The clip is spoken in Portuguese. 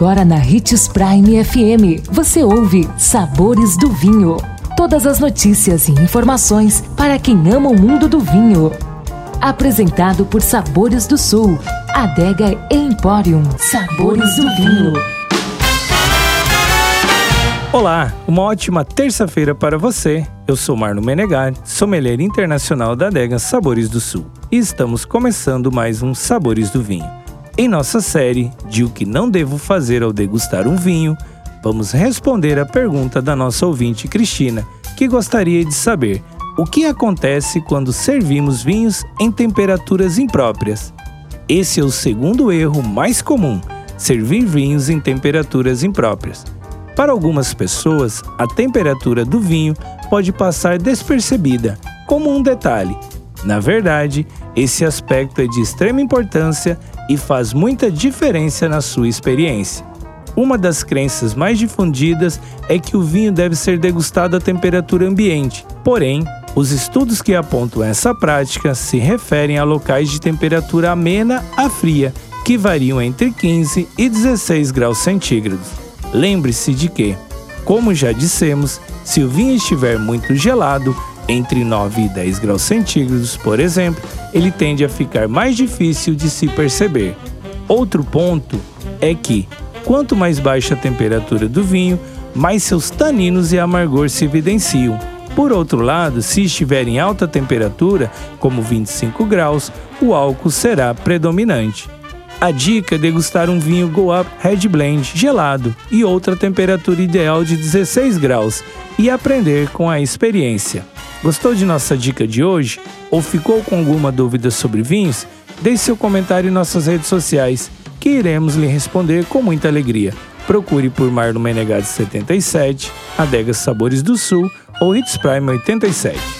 Agora na Ritz Prime FM, você ouve Sabores do Vinho. Todas as notícias e informações para quem ama o mundo do vinho. Apresentado por Sabores do Sul, Adega Emporium. Sabores do Vinho. Olá, uma ótima terça-feira para você. Eu sou Marno Menegatti, sommelier internacional da Adega Sabores do Sul. E estamos começando mais um Sabores do Vinho. Em nossa série de O que não devo fazer ao degustar um vinho, vamos responder a pergunta da nossa ouvinte Cristina, que gostaria de saber o que acontece quando servimos vinhos em temperaturas impróprias. Esse é o segundo erro mais comum: servir vinhos em temperaturas impróprias. Para algumas pessoas, a temperatura do vinho pode passar despercebida, como um detalhe. Na verdade, esse aspecto é de extrema importância e faz muita diferença na sua experiência. Uma das crenças mais difundidas é que o vinho deve ser degustado a temperatura ambiente. Porém, os estudos que apontam essa prática se referem a locais de temperatura amena a fria, que variam entre 15 e 16 graus centígrados. Lembre-se de que, como já dissemos, se o vinho estiver muito gelado, entre 9 e 10 graus centígrados, por exemplo, ele tende a ficar mais difícil de se perceber. Outro ponto é que, quanto mais baixa a temperatura do vinho, mais seus taninos e amargor se evidenciam. Por outro lado, se estiver em alta temperatura, como 25 graus, o álcool será predominante. A dica é degustar um vinho Go Up Red Blend gelado e outra temperatura ideal de 16 graus e aprender com a experiência. Gostou de nossa dica de hoje? Ou ficou com alguma dúvida sobre vinhos? Deixe seu comentário em nossas redes sociais, que iremos lhe responder com muita alegria. Procure por Marno Menegades 77, Adegas Sabores do Sul ou Hits Prime 87.